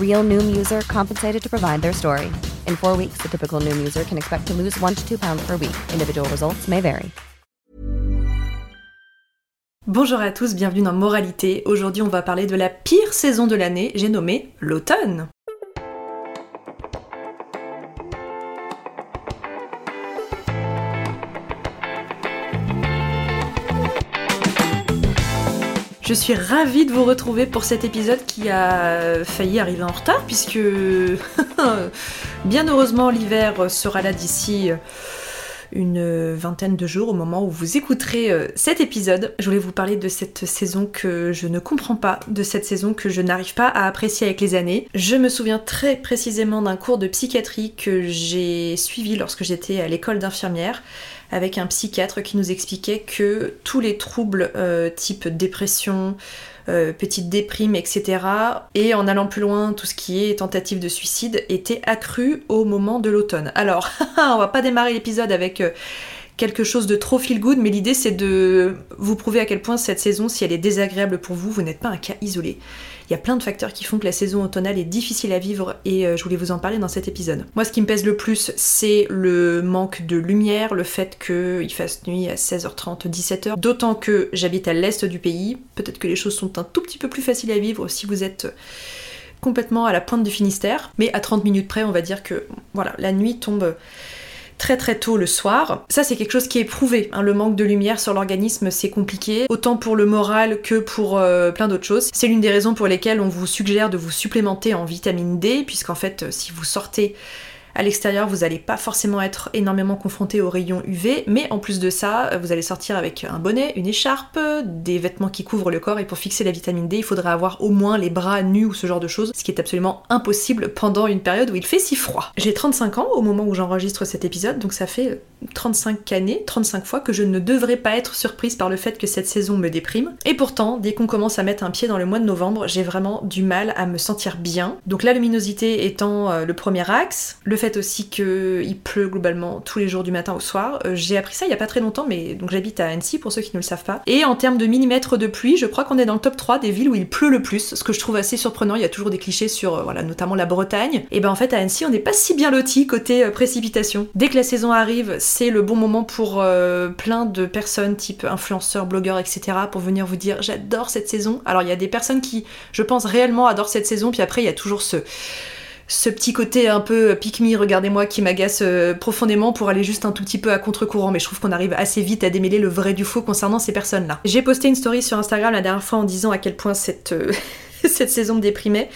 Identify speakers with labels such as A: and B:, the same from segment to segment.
A: Real Noom user compensated to provide their story. In four weeks, the typical Noom user can expect to lose one to two pounds per week. Individual results may vary.
B: Bonjour à tous, bienvenue dans Moralité. Aujourd'hui, on va parler de la pire saison de l'année, j'ai nommé l'automne. Je suis ravie de vous retrouver pour cet épisode qui a failli arriver en retard puisque bien heureusement l'hiver sera là d'ici une vingtaine de jours au moment où vous écouterez euh, cet épisode. Je voulais vous parler de cette saison que je ne comprends pas, de cette saison que je n'arrive pas à apprécier avec les années. Je me souviens très précisément d'un cours de psychiatrie que j'ai suivi lorsque j'étais à l'école d'infirmière avec un psychiatre qui nous expliquait que tous les troubles euh, type dépression, euh, petite déprime, etc. Et en allant plus loin, tout ce qui est tentative de suicide était accru au moment de l'automne. Alors, on va pas démarrer l'épisode avec euh, quelque chose de trop feel good, mais l'idée c'est de vous prouver à quel point cette saison, si elle est désagréable pour vous, vous n'êtes pas un cas isolé. Il y a plein de facteurs qui font que la saison automnale est difficile à vivre et euh, je voulais vous en parler dans cet épisode. Moi, ce qui me pèse le plus, c'est le manque de lumière, le fait qu'il fasse nuit à 16h30, 17h. D'autant que j'habite à l'est du pays, peut-être que les choses sont un tout petit peu plus faciles à vivre si vous êtes complètement à la pointe du Finistère, mais à 30 minutes près, on va dire que voilà, la nuit tombe très très tôt le soir. Ça c'est quelque chose qui est prouvé. hein. Le manque de lumière sur l'organisme c'est compliqué, autant pour le moral que pour euh, plein d'autres choses. C'est l'une des raisons pour lesquelles on vous suggère de vous supplémenter en vitamine D, puisqu'en fait euh, si vous sortez à l'extérieur, vous n'allez pas forcément être énormément confronté aux rayons UV, mais en plus de ça, vous allez sortir avec un bonnet, une écharpe, des vêtements qui couvrent le corps, et pour fixer la vitamine D, il faudra avoir au moins les bras nus ou ce genre de choses, ce qui est absolument impossible pendant une période où il fait si froid. J'ai 35 ans au moment où j'enregistre cet épisode, donc ça fait 35 années, 35 fois que je ne devrais pas être surprise par le fait que cette saison me déprime. Et pourtant, dès qu'on commence à mettre un pied dans le mois de novembre, j'ai vraiment du mal à me sentir bien. Donc la luminosité étant euh, le premier axe, le fait aussi qu'il pleut globalement tous les jours du matin au soir. Euh, j'ai appris ça il y a pas très longtemps, mais donc j'habite à Annecy pour ceux qui ne le savent pas. Et en termes de millimètres de pluie, je crois qu'on est dans le top 3 des villes où il pleut le plus, ce que je trouve assez surprenant. Il y a toujours des clichés sur, euh, voilà, notamment la Bretagne. Et ben en fait à Annecy, on n'est pas si bien loti côté euh, précipitation. Dès que la saison arrive, c'est le bon moment pour plein de personnes type influenceurs, blogueurs, etc. pour venir vous dire j'adore cette saison. Alors il y a des personnes qui, je pense, réellement adorent cette saison, puis après il y a toujours ce ce petit côté un peu pick me, regardez-moi, qui m'agace euh, profondément pour aller juste un tout petit peu à contre-courant, mais je trouve qu'on arrive assez vite à démêler le vrai du faux concernant ces personnes-là. J'ai posté une story sur Instagram la dernière fois en disant à quel point cette, euh, cette saison me déprimait,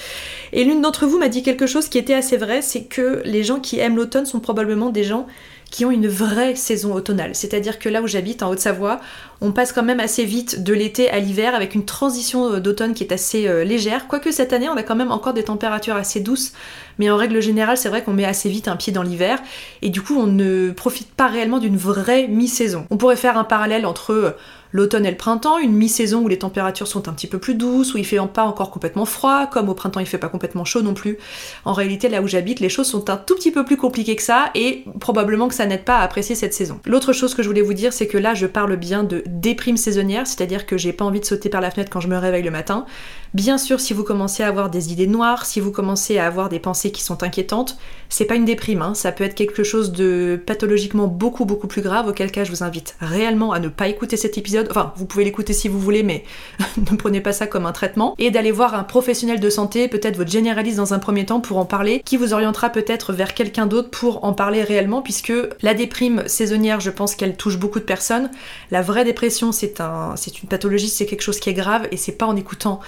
B: et l'une d'entre vous m'a dit quelque chose qui était assez vrai, c'est que les gens qui aiment l'automne sont probablement des gens qui ont une vraie saison automnale. C'est-à-dire que là où j'habite, en Haute-Savoie, on passe quand même assez vite de l'été à l'hiver avec une transition euh, d'automne qui est assez euh, légère. Quoique cette année, on a quand même encore des températures assez douces, mais en règle générale, c'est vrai qu'on met assez vite un pied dans l'hiver et du coup, on ne profite pas réellement d'une vraie mi-saison. On pourrait faire un parallèle entre euh, l'automne et le printemps, une mi-saison où les températures sont un petit peu plus douces, où il fait pas encore complètement froid, comme au printemps il fait pas complètement chaud non plus. En réalité, là où j'habite, les choses sont un tout petit peu plus compliquées que ça et probablement que ça n'aide pas à apprécier cette saison. L'autre chose que je voulais vous dire, c'est que là, je parle bien de déprime saisonnière, c'est-à-dire que j'ai pas envie de sauter par la fenêtre quand je me réveille le matin. Bien sûr, si vous commencez à avoir des idées noires, si vous commencez à avoir des pensées qui sont inquiétantes, c'est pas une déprime, hein. ça peut être quelque chose de pathologiquement beaucoup beaucoup plus grave, auquel cas je vous invite réellement à ne pas écouter cet épisode. Enfin, vous pouvez l'écouter si vous voulez, mais ne prenez pas ça comme un traitement. Et d'aller voir un professionnel de santé, peut-être votre généraliste dans un premier temps pour en parler, qui vous orientera peut-être vers quelqu'un d'autre pour en parler réellement, puisque la déprime saisonnière, je pense qu'elle touche beaucoup de personnes. La vraie dépression, c'est un, c'est une pathologie, c'est quelque chose qui est grave, et c'est pas en écoutant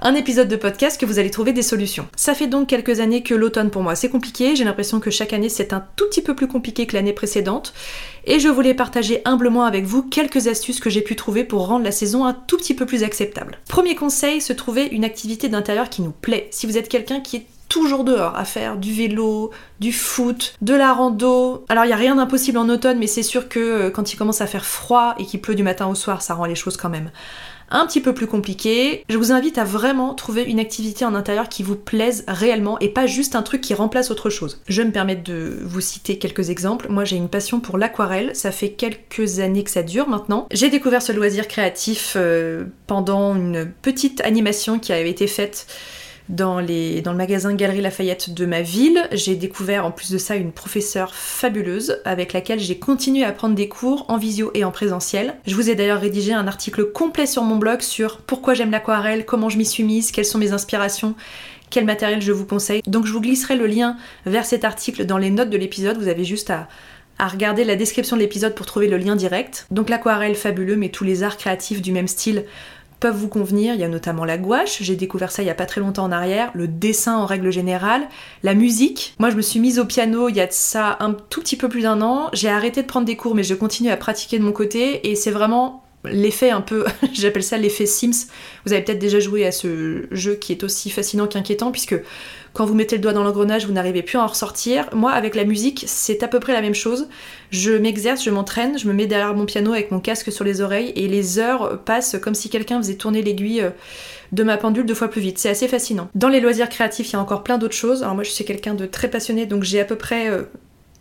B: un épisode de podcast que vous allez trouver des solutions. Ça fait donc quelques années que l'automne pour moi c'est compliqué, j'ai l'impression que chaque année c'est un tout petit peu plus compliqué que l'année précédente, et je voulais partager humblement avec vous quelques astuces que j'ai pu trouver pour rendre la saison un tout petit peu plus acceptable. Premier conseil, se trouver une activité d'intérieur qui nous plaît. Si vous êtes quelqu'un qui est toujours dehors à faire du vélo, du foot, de la rando. Alors il n'y a rien d'impossible en automne, mais c'est sûr que euh, quand il commence à faire froid et qu'il pleut du matin au soir, ça rend les choses quand même un petit peu plus compliqué. Je vous invite à vraiment trouver une activité en intérieur qui vous plaise réellement et pas juste un truc qui remplace autre chose. Je me permettre de vous citer quelques exemples. Moi j'ai une passion pour l'aquarelle, ça fait quelques années que ça dure maintenant. J'ai découvert ce loisir créatif euh, pendant une petite animation qui avait été faite dans, le magasin Galerie Lafayette de ma ville. J'ai découvert en plus de ça une professeure fabuleuse avec laquelle j'ai continué à prendre des cours en visio et en présentiel. Je vous ai d'ailleurs rédigé un article complet sur mon blog sur pourquoi j'aime l'aquarelle, comment je m'y suis mise, quelles sont mes inspirations quel matériel je vous conseille. Donc je vous glisserai le lien vers cet article dans les notes de l'épisode, vous avez juste à, à regarder la description de l'épisode pour trouver le lien direct. Donc l'aquarelle fabuleux, mais tous les arts créatifs du même style peuvent vous convenir. Il y a notamment la gouache, j'ai découvert ça il y a pas très longtemps en arrière, le dessin en règle générale, la musique. Moi je me suis mise au piano il y a de ça un tout petit peu plus d'un an. J'ai arrêté de prendre des cours mais je continue à pratiquer de mon côté et c'est vraiment l'effet un peu, j'appelle ça l'effet Sims. Vous avez peut-être déjà joué à ce jeu qui est aussi fascinant qu'inquiétant puisque quand vous mettez le doigt dans l'engrenage, vous n'arrivez plus à en ressortir. Moi, avec la musique, c'est à peu près la même chose. Je m'exerce, je m'entraîne, je me mets derrière mon piano avec mon casque sur les oreilles et les heures passent comme si quelqu'un faisait tourner l'aiguille euh, de ma pendule deux fois plus vite. C'est assez fascinant. Dans les loisirs créatifs, il y a encore plein d'autres choses. Alors moi, je suis quelqu'un de très passionné, donc j'ai à peu près euh,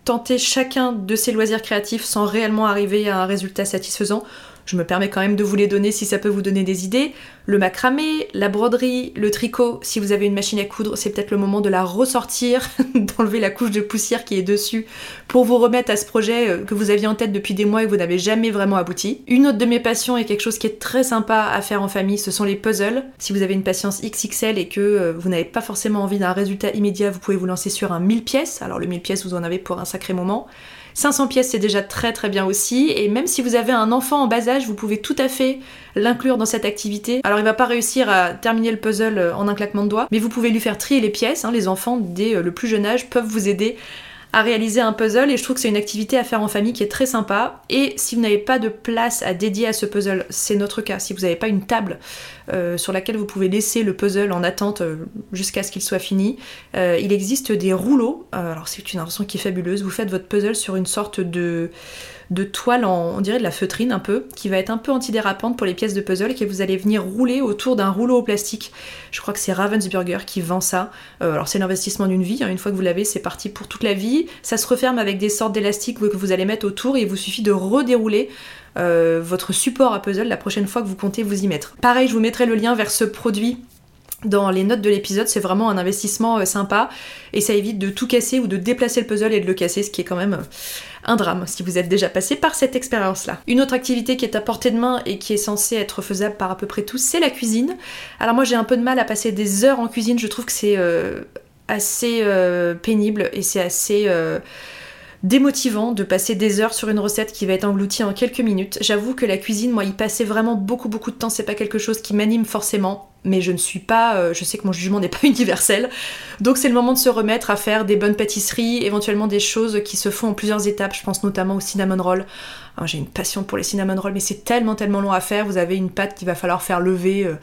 B: tenté chacun de ces loisirs créatifs sans réellement arriver à un résultat satisfaisant. Je me permets quand même de vous les donner si ça peut vous donner des idées. Le macramé, la broderie, le tricot, si vous avez une machine à coudre, c'est peut-être le moment de la ressortir, d'enlever la couche de poussière qui est dessus pour vous remettre à ce projet euh, que vous aviez en tête depuis des mois et que vous n'avez jamais vraiment abouti. Une autre de mes passions et quelque chose qui est très sympa à faire en famille, ce sont les puzzles. Si vous avez une patience XXL et que euh, vous n'avez pas forcément envie d'un résultat immédiat, vous pouvez vous lancer sur un 1000 pièces. Alors le 1000 pièces, vous en avez pour un sacré moment. 500 pièces, c'est déjà très très bien aussi. Et même si vous avez un enfant en bas âge, vous pouvez tout à fait l'inclure dans cette activité. Alors il va pas réussir à terminer le puzzle en un claquement de doigts, mais vous pouvez lui faire trier les pièces. Hein. Les enfants, dès euh, le plus jeune âge, peuvent vous aider à réaliser un puzzle et je trouve que c'est une activité à faire en famille qui est très sympa. Et si vous n'avez pas de place à dédier à ce puzzle, c'est notre cas. Si vous n'avez pas une table euh, sur laquelle vous pouvez laisser le puzzle en attente euh, jusqu'à ce qu'il soit fini, euh, il existe des rouleaux. alors c'est une invention qui est fabuleuse. Vous faites votre puzzle sur une sorte de de toile en, on dirait de la feutrine un peu, qui va être un peu antidérapante pour les pièces de puzzle, et que vous allez venir rouler autour d'un rouleau au plastique. Je crois que c'est Ravensburger qui vend ça. Euh, alors c'est l'investissement d'une vie, hein. une fois que vous l'avez, c'est parti pour toute la vie. Ça se referme avec des sortes d'élastiques que vous allez mettre autour, et il vous suffit de redérouler euh, votre support à puzzle la prochaine fois que vous comptez vous y mettre. Pareil, je vous mettrai le lien vers ce produit dans les notes de l'épisode, c'est vraiment un investissement euh, sympa et ça évite de tout casser ou de déplacer le puzzle et de le casser, ce qui est quand même un drame si vous êtes déjà passé par cette expérience-là. Une autre activité qui est à portée de main et qui est censée être faisable par à peu près tous, c'est la cuisine. Alors moi j'ai un peu de mal à passer des heures en cuisine, je trouve que c'est euh, assez euh, pénible et c'est assez démotivant de passer des heures sur une recette qui va être engloutie en quelques minutes. J'avoue que la cuisine, moi, y passer vraiment beaucoup beaucoup de temps, c'est pas quelque chose qui m'anime forcément, mais je ne suis pas, euh, je sais que mon jugement n'est pas universel, donc c'est le moment de se remettre à faire des bonnes pâtisseries, éventuellement des choses qui se font en plusieurs étapes, je pense notamment au cinnamon roll. J'ai une passion pour les cinnamon rolls, mais c'est tellement tellement long à faire. Vous avez une pâte qu'il va falloir faire lever euh,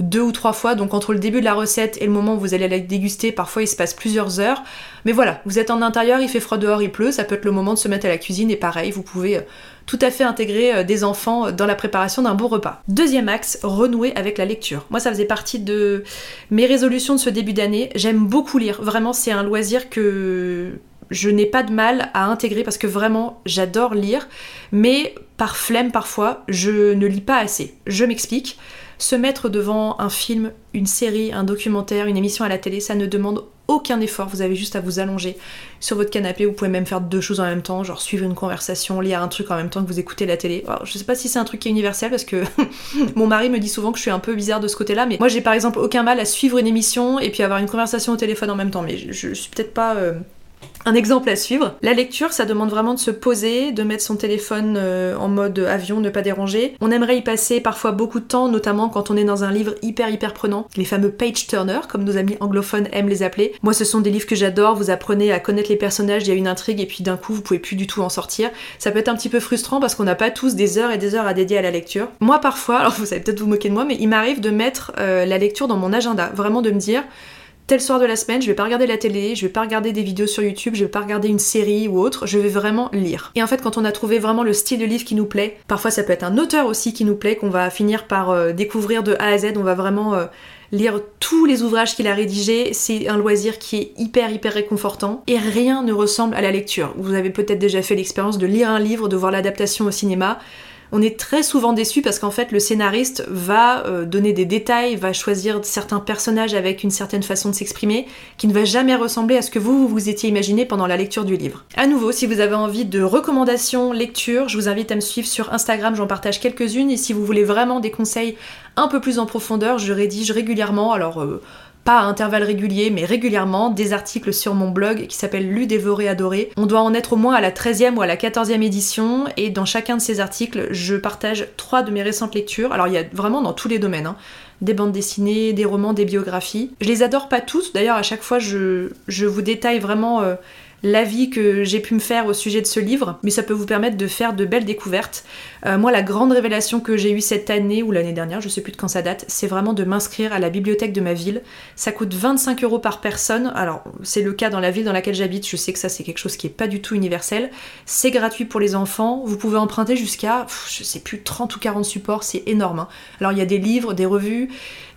B: deux ou trois fois. Donc entre le début de la recette et le moment où vous allez la déguster, parfois il se passe plusieurs heures. Mais voilà, vous êtes en intérieur, il fait froid dehors, il pleut, ça peut être le moment de se mettre à la cuisine et pareil, vous pouvez euh, tout à fait intégrer euh, des enfants dans la préparation d'un bon repas. Deuxième axe, renouer avec la lecture. Moi ça faisait partie de mes résolutions de ce début d'année. J'aime beaucoup lire, vraiment c'est un loisir que je n'ai pas de mal à intégrer parce que vraiment j'adore lire, mais par flemme parfois, je ne lis pas assez. Je m'explique. Se mettre devant un film, une série, un documentaire, une émission à la télé, ça ne demande aucun effort, vous avez juste à vous allonger sur votre canapé, vous pouvez même faire deux choses en même temps, genre suivre une conversation, lire un truc en même temps que vous écoutez la télé. Alors, je sais pas si c'est un truc qui est universel parce que mon mari me dit souvent que je suis un peu bizarre de ce côté-là, mais moi j'ai par exemple aucun mal à suivre une émission et puis avoir une conversation au téléphone en même temps, mais je, suis peut-être pas... Euh, un exemple à suivre. La lecture, ça demande vraiment de se poser, de mettre son téléphone euh, en mode avion, ne pas déranger. On aimerait y passer parfois beaucoup de temps, notamment quand on est dans un livre hyper hyper prenant. Les fameux page turner, comme nos amis anglophones aiment les appeler. Moi, ce sont des livres que j'adore. Vous apprenez à connaître les personnages, il y a une intrigue et puis d'un coup, vous pouvez plus du tout en sortir. Ça peut être un petit peu frustrant parce qu'on n'a pas tous des heures et des heures à dédier à la lecture. Moi, parfois, alors vous allez peut-être vous moquer de moi, mais il m'arrive de mettre euh, la lecture dans mon agenda, vraiment de me dire tel soir de la semaine, je vais pas regarder la télé, je vais pas regarder des vidéos sur YouTube, je vais pas regarder une série ou autre, je vais vraiment lire. Et en fait, quand on a trouvé vraiment le style de livre qui nous plaît, parfois ça peut être un auteur aussi qui nous plaît, qu'on va finir par euh, découvrir de A à Z, on va vraiment euh, lire tous les ouvrages qu'il a rédigés, c'est un loisir qui est hyper hyper réconfortant et rien ne ressemble à la lecture. Vous avez peut-être déjà fait l'expérience de lire un livre, de voir l'adaptation au cinéma on est très souvent déçu parce qu'en fait le scénariste va euh, donner des détails, va choisir certains personnages avec une certaine façon de s'exprimer qui ne va jamais ressembler à ce que vous vous étiez imaginé pendant la lecture du livre. À nouveau, si vous avez envie de recommandations lecture, je vous invite à me suivre sur Instagram, j'en partage quelques-unes et si vous voulez vraiment des conseils un peu plus en profondeur, je rédige régulièrement alors euh, pas à intervalles réguliers, mais régulièrement, des articles sur mon blog qui s'appelle Lu, dévoré, adoré. On doit en être au moins à la 13e ou à la 14e édition, et dans chacun de ces articles, je partage trois de mes récentes lectures. Alors il y a vraiment dans tous les domaines, hein. des bandes dessinées, des romans, des biographies. Je les adore pas tous, d'ailleurs à chaque fois je, vous détaille vraiment... Euh, l'avis que j'ai pu me faire au sujet de ce livre, mais ça peut vous permettre de faire de belles découvertes. Euh, moi, la grande révélation que j'ai eue cette année ou l'année dernière, je sais plus de quand ça date, c'est vraiment de m'inscrire à la bibliothèque de ma ville. Ça coûte 25 euros par personne. Alors, c'est le cas dans la ville dans laquelle j'habite. Je sais que ça, c'est quelque chose qui est pas du tout universel. C'est gratuit pour les enfants. Vous pouvez emprunter jusqu'à, je sais plus, 30 ou 40 supports. C'est énorme. Hein. Alors, il y a des livres, des revues,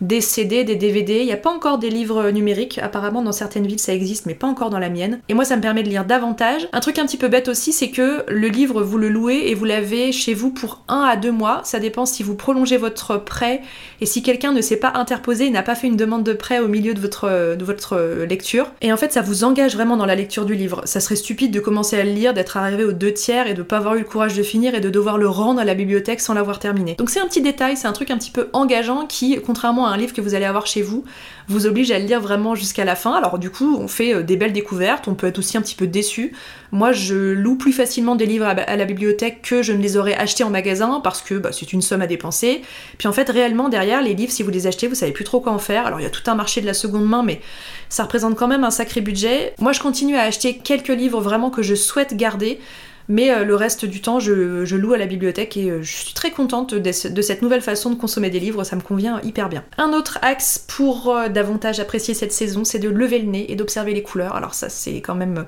B: des CD, des DVD. Il n'y a pas encore des livres numériques. Apparemment, dans certaines villes, ça existe, mais pas encore dans la mienne. Et moi, ça me permet de lire davantage. Un truc un petit peu bête aussi, c'est que le livre, vous le louez et vous l'avez chez vous pour un à deux mois. Ça dépend si vous prolongez votre prêt et si quelqu'un ne s'est pas interposé n'a pas fait une demande de prêt au milieu de votre, de votre lecture. Et en fait, ça vous engage vraiment dans la lecture du livre. Ça serait stupide de commencer à le lire, d'être arrivé aux deux tiers et de pas avoir eu le courage de finir et de devoir le rendre à la bibliothèque sans l'avoir terminé. Donc c'est un petit détail, c'est un truc un petit peu engageant qui, contrairement à un livre que vous allez avoir chez vous, vous oblige à le lire vraiment jusqu'à la fin. Alors du coup, on fait euh, des belles découvertes, on peut être aussi un petit peu déçu. Moi, je loue plus facilement des livres à la bibliothèque que je ne les aurais achetés en magasin parce que bah, c'est une somme à dépenser. Puis en fait, réellement, derrière, les livres, si vous les achetez, vous savez plus trop quoi en faire. Alors il y a tout un marché de la seconde main, mais ça représente quand même un sacré budget. Moi, je continue à acheter quelques livres vraiment que je souhaite garder. Mais euh, le reste du temps, je, loue à la bibliothèque et euh, je suis très contente de, cette nouvelle façon de consommer des livres, ça me convient hyper bien. Un autre axe pour euh, davantage apprécier cette saison, c'est de lever le nez et d'observer les couleurs. Alors ça, c'est quand même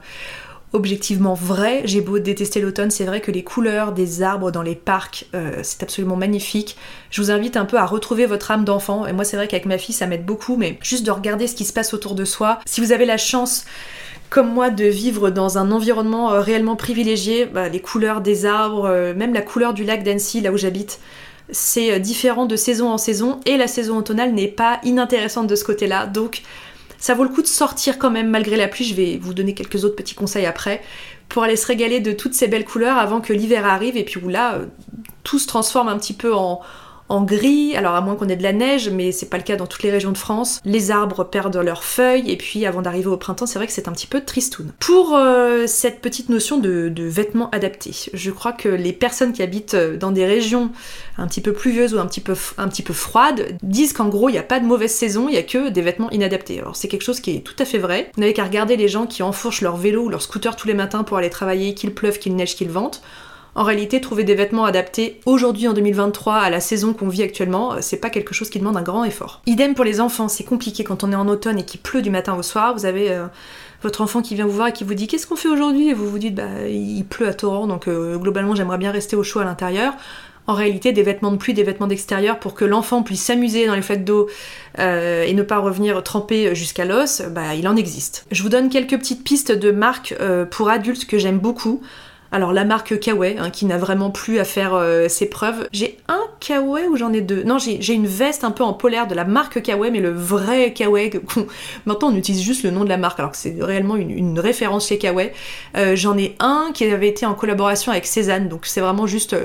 B: objectivement vrai. J'ai beau détester l'automne, c'est vrai que les couleurs des arbres dans les parcs, c'est absolument magnifique. Je vous invite un peu à retrouver votre âme d'enfant. Et moi, c'est vrai qu'avec ma fille, ça m'aide beaucoup, mais juste de regarder ce qui se passe autour de soi. Si vous avez la chance comme moi de vivre dans un environnement euh, réellement privilégié, bah, les couleurs des arbres, euh, même la couleur du lac d'Annecy, là où j'habite, c'est euh, différent de saison en saison et la saison automnale n'est pas inintéressante de ce côté-là. Donc ça vaut le coup de sortir quand même malgré la pluie. Je vais vous donner quelques autres petits conseils après pour aller se régaler de toutes ces belles couleurs avant que l'hiver arrive et puis où là tout se transforme un petit peu en, en gris, alors à moins qu'on ait de la neige, mais c'est pas le cas dans toutes les régions de France. Les arbres perdent leurs feuilles, et puis avant d'arriver au printemps, c'est vrai que c'est un petit peu tristoun. Pour euh, cette petite notion de, vêtements adaptés, je crois que les personnes qui habitent euh, dans des régions un petit peu pluvieuses ou un petit peu, froides disent qu'en gros, il n'y a pas de mauvaise saison, il y a que des vêtements inadaptés. Alors c'est quelque chose qui est tout à fait vrai. Vous n'avez qu'à regarder les gens qui enfourchent leur vélo ou leur scooter tous les matins pour aller travailler, qu'il pleuve, qu'il neige, qu'il vente. En réalité, trouver des vêtements adaptés aujourd'hui en 2023 à la saison qu'on vit actuellement, euh, c'est pas quelque chose qui demande un grand effort. Idem pour les enfants, c'est compliqué quand on est en automne et qu'il pleut du matin au soir. Vous avez euh, votre enfant qui vient vous voir et qui vous dit qu'est-ce qu'on fait aujourd'hui? Et vous vous dites bah il pleut à torrent donc euh, globalement j'aimerais bien rester au chaud à l'intérieur en réalité des vêtements de pluie, des vêtements d'extérieur pour que l'enfant puisse s'amuser dans les fêtes d'eau et ne pas revenir trempé jusqu'à l'os, bah, il en existe. Je vous donne quelques petites pistes de marques pour adultes que j'aime beaucoup. Alors la marque Kawaii, hein, qui n'a vraiment plus à faire euh, ses preuves. J'ai un Kawaii ou j'en ai deux? Non, j'ai une veste un peu en polaire de la marque Kawaii, mais le vrai Kawaii. Maintenant, on utilise juste le nom de la marque, alors que c'est réellement une, référence chez Kawaii. j'en ai un qui avait été en collaboration avec Cézanne, donc c'est vraiment juste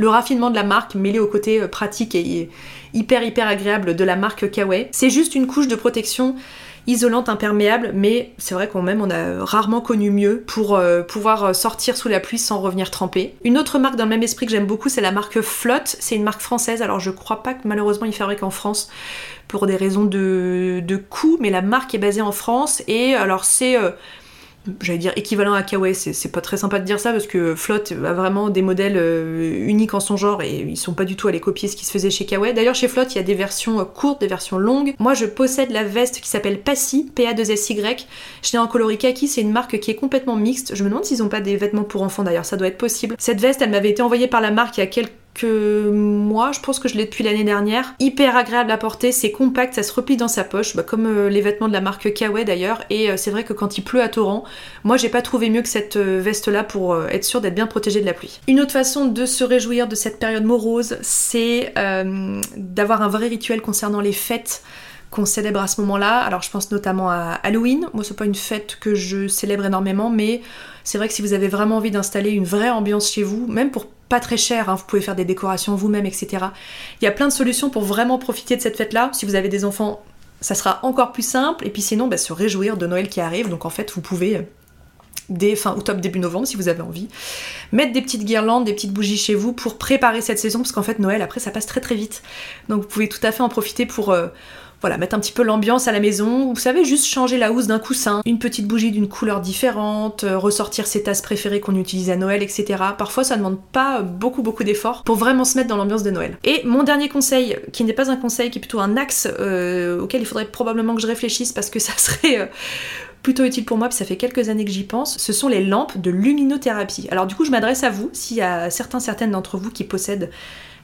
B: le raffinement de la marque mêlé au côté euh, pratique et hyper hyper agréable de la marque Kawaii. C'est juste une couche de protection isolante imperméable, mais c'est vrai qu'on même on a rarement connu mieux pour euh, pouvoir sortir sous la pluie sans revenir tremper. Une autre marque dans le même esprit que j'aime beaucoup, c'est la marque Flotte. C'est une marque française. Alors je crois pas que malheureusement ils fabriquent en France pour des raisons de, de coût, mais la marque est basée en France et alors c'est euh, j'allais dire équivalent à Kawaii, c'est pas très sympa de dire ça parce que Flotte a vraiment des modèles euh, uniques en son genre et ils sont pas du tout à les copier ce qui se faisait chez Kawaii. D'ailleurs chez Flotte il y a des versions euh, courtes, des versions longues. Moi je possède la veste qui s'appelle Passy, PA2SY. Je l'ai en coloris kaki, c'est une marque qui est complètement mixte. Je me demande s'ils ont pas des vêtements pour enfants d'ailleurs, ça doit être possible. Cette veste elle m'avait été envoyée par la marque il y a quelques que moi, je pense que je l'ai depuis l'année dernière. Hyper agréable à porter, c'est compact, ça se replie dans sa poche, bah, comme euh, les vêtements de la marque Kawaii d'ailleurs. Et euh, c'est vrai que quand il pleut à torrent, moi j'ai pas trouvé mieux que cette euh, veste-là pour être sûr d'être bien protégée de la pluie. Une autre façon de se réjouir de cette période morose, c'est d'avoir un vrai rituel concernant les fêtes qu'on célèbre à ce moment-là. Alors je pense notamment à Halloween. Moi c'est pas une fête que je célèbre énormément, mais c'est vrai que si vous avez vraiment envie d'installer une vraie ambiance chez vous, même pour pas très cher, hein, vous pouvez faire des décorations vous-même, etc. Il y a plein de solutions pour vraiment profiter de cette fête-là. Si vous avez des enfants, ça sera encore plus simple. Et puis sinon, bah, se réjouir de Noël qui arrive. Donc en fait, vous pouvez euh, dès fin octobre, début novembre, si vous avez envie. Mettre des petites guirlandes, des petites bougies chez vous pour préparer cette saison, parce qu'en fait Noël après ça passe très très vite. Donc vous pouvez tout à fait en profiter pour, euh, voilà, mettre un petit peu l'ambiance à la maison. Vous savez, juste changer la housse d'un coussin, une petite bougie d'une couleur différente, euh, ressortir ses tasses préférées qu'on utilise à Noël, etc. Parfois, ça demande pas beaucoup, beaucoup d'efforts pour vraiment se mettre dans l'ambiance de Noël. Et mon dernier conseil, qui n'est pas un conseil, qui est plutôt un axe euh, auquel il faudrait probablement que je réfléchisse parce que ça serait. Euh, plutôt utile pour moi, puis ça fait quelques années que j'y pense, ce sont les lampes de luminothérapie. Alors du coup, je m'adresse à vous, s'il y a certains, certaines d'entre vous qui possèdent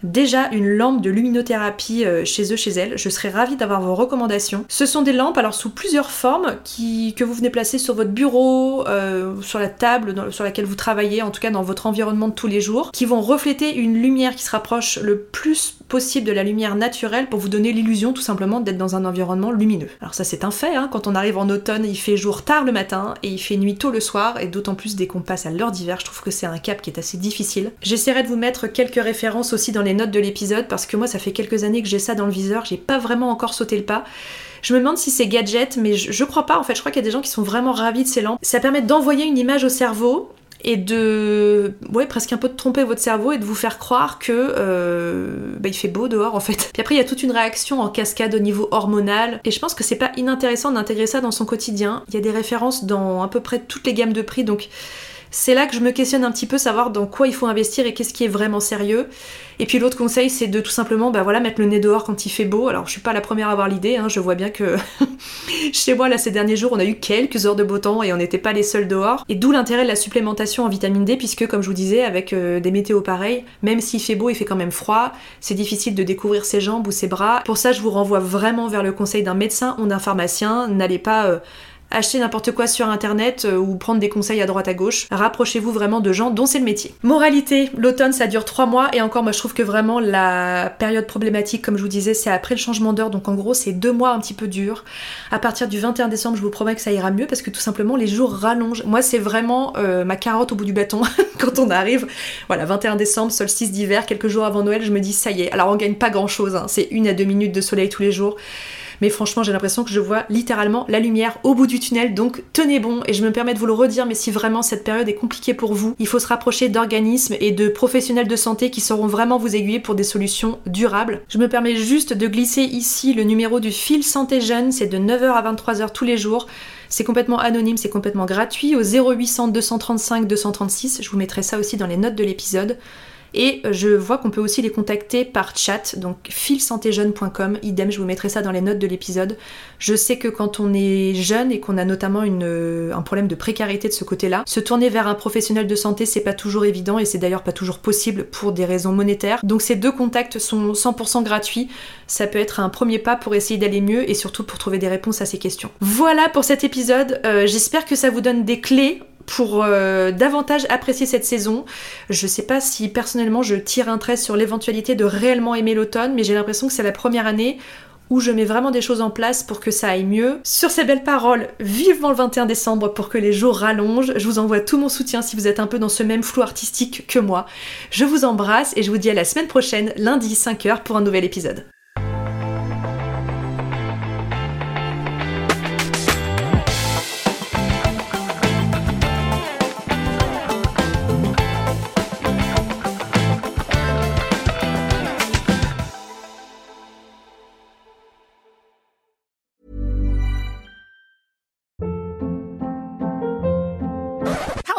B: déjà une lampe de luminothérapie euh, chez eux, chez elles. Je serais ravie d'avoir vos recommandations. Ce sont des lampes alors sous plusieurs formes qui, que vous venez placer sur votre bureau, euh, sur la table sur laquelle vous travaillez, en tout cas dans votre environnement de tous les jours, qui vont refléter une lumière qui se rapproche le plus possible de la lumière naturelle pour vous donner l'illusion tout simplement d'être dans un environnement lumineux. Alors ça c'est un fait, hein. quand on arrive en automne, il fait jour tard le matin et il fait nuit tôt le soir, et d'autant plus dès qu'on passe à l'heure d'hiver, je trouve que c'est un cap qui est assez difficile. J'essaierai de vous mettre quelques références aussi dans notes de l'épisode parce que moi ça fait quelques années que j'ai ça dans le viseur, j'ai pas vraiment encore sauté le pas. Je me demande si c'est gadget, mais je, crois pas en fait. Je crois qu'il y a des gens qui sont vraiment ravis de ces lampes. Ça permet d'envoyer une image au cerveau et de ouais presque un peu de tromper votre cerveau et de vous faire croire que euh, bah, il fait beau dehors en fait. Puis après il y a toute une réaction en cascade au niveau hormonal et je pense que c'est pas inintéressant d'intégrer ça dans son quotidien. Il y a des références dans à peu près toutes les gammes de prix donc c'est là que je me questionne un petit peu, savoir dans quoi il faut investir et qu'est-ce qui est vraiment sérieux. Et puis l'autre conseil, c'est de tout simplement bah voilà, mettre le nez dehors quand il fait beau. Alors je suis pas la première à avoir l'idée, hein. je vois bien que chez moi là ces derniers jours on a eu quelques heures de beau temps et on n'était pas les seuls dehors. Et d'où l'intérêt de la supplémentation en vitamine D, puisque comme je vous disais, avec euh, des météos pareils, même s'il fait beau, il fait quand même froid, c'est difficile de découvrir ses jambes ou ses bras. Pour ça, je vous renvoie vraiment vers le conseil d'un médecin ou d'un pharmacien. N'allez pas euh, acheter n'importe quoi sur internet euh, ou prendre des conseils à droite à gauche. Rapprochez-vous vraiment de gens dont c'est le métier. Moralité, l'automne ça dure 3 mois et encore moi je trouve que vraiment la période problématique comme je vous disais c'est après le changement d'heure donc en gros c'est deux mois un petit peu durs. À partir du 21 décembre je vous promets que ça ira mieux parce que tout simplement les jours rallongent. Moi c'est vraiment euh, ma carotte au bout du bâton quand on arrive. Voilà 21 décembre, solstice d'hiver, quelques jours avant Noël je me dis ça y est. Alors on gagne pas grand chose, hein. c'est une à deux minutes de soleil tous les jours mais franchement j'ai l'impression que je vois littéralement la lumière au bout du tunnel, donc tenez bon, et je me permets de vous le redire, mais si vraiment cette période est compliquée pour vous, il faut se rapprocher d'organismes et de professionnels de santé qui sauront vraiment vous aiguiller pour des solutions durables. Je me permets juste de glisser ici le numéro du fil santé jeune, c'est de 9h à 23h tous les jours. C'est complètement anonyme, c'est complètement gratuit au 0800 235 236. Je vous mettrai ça aussi dans les notes de l'épisode. Et je vois qu'on peut aussi les contacter par chat, donc filsantéjeune.com, idem, je vous mettrai ça dans les notes de l'épisode. Je sais que quand on est jeune et qu'on a notamment une, un problème de précarité de ce côté-là, se tourner vers un professionnel de santé, c'est pas toujours évident et c'est d'ailleurs pas toujours possible pour des raisons monétaires. Donc ces deux contacts sont 100% gratuits. Ça peut être un premier pas pour essayer d'aller mieux et surtout pour trouver des réponses à ces questions. Voilà pour cet épisode. Euh, j'espère que ça vous donne des clés pour euh, davantage apprécier cette saison. Je sais pas si personnellement je tire un trait sur l'éventualité de réellement aimer l'automne, mais j'ai l'impression que c'est la première année où je mets vraiment des choses en place pour que ça aille mieux. Sur ces belles paroles, vivement le 21 décembre pour que les jours rallongent. Je vous envoie tout mon soutien si vous êtes un peu dans ce même flou artistique que moi. Je vous embrasse et je vous dis à la semaine prochaine, lundi 5h pour un nouvel épisode.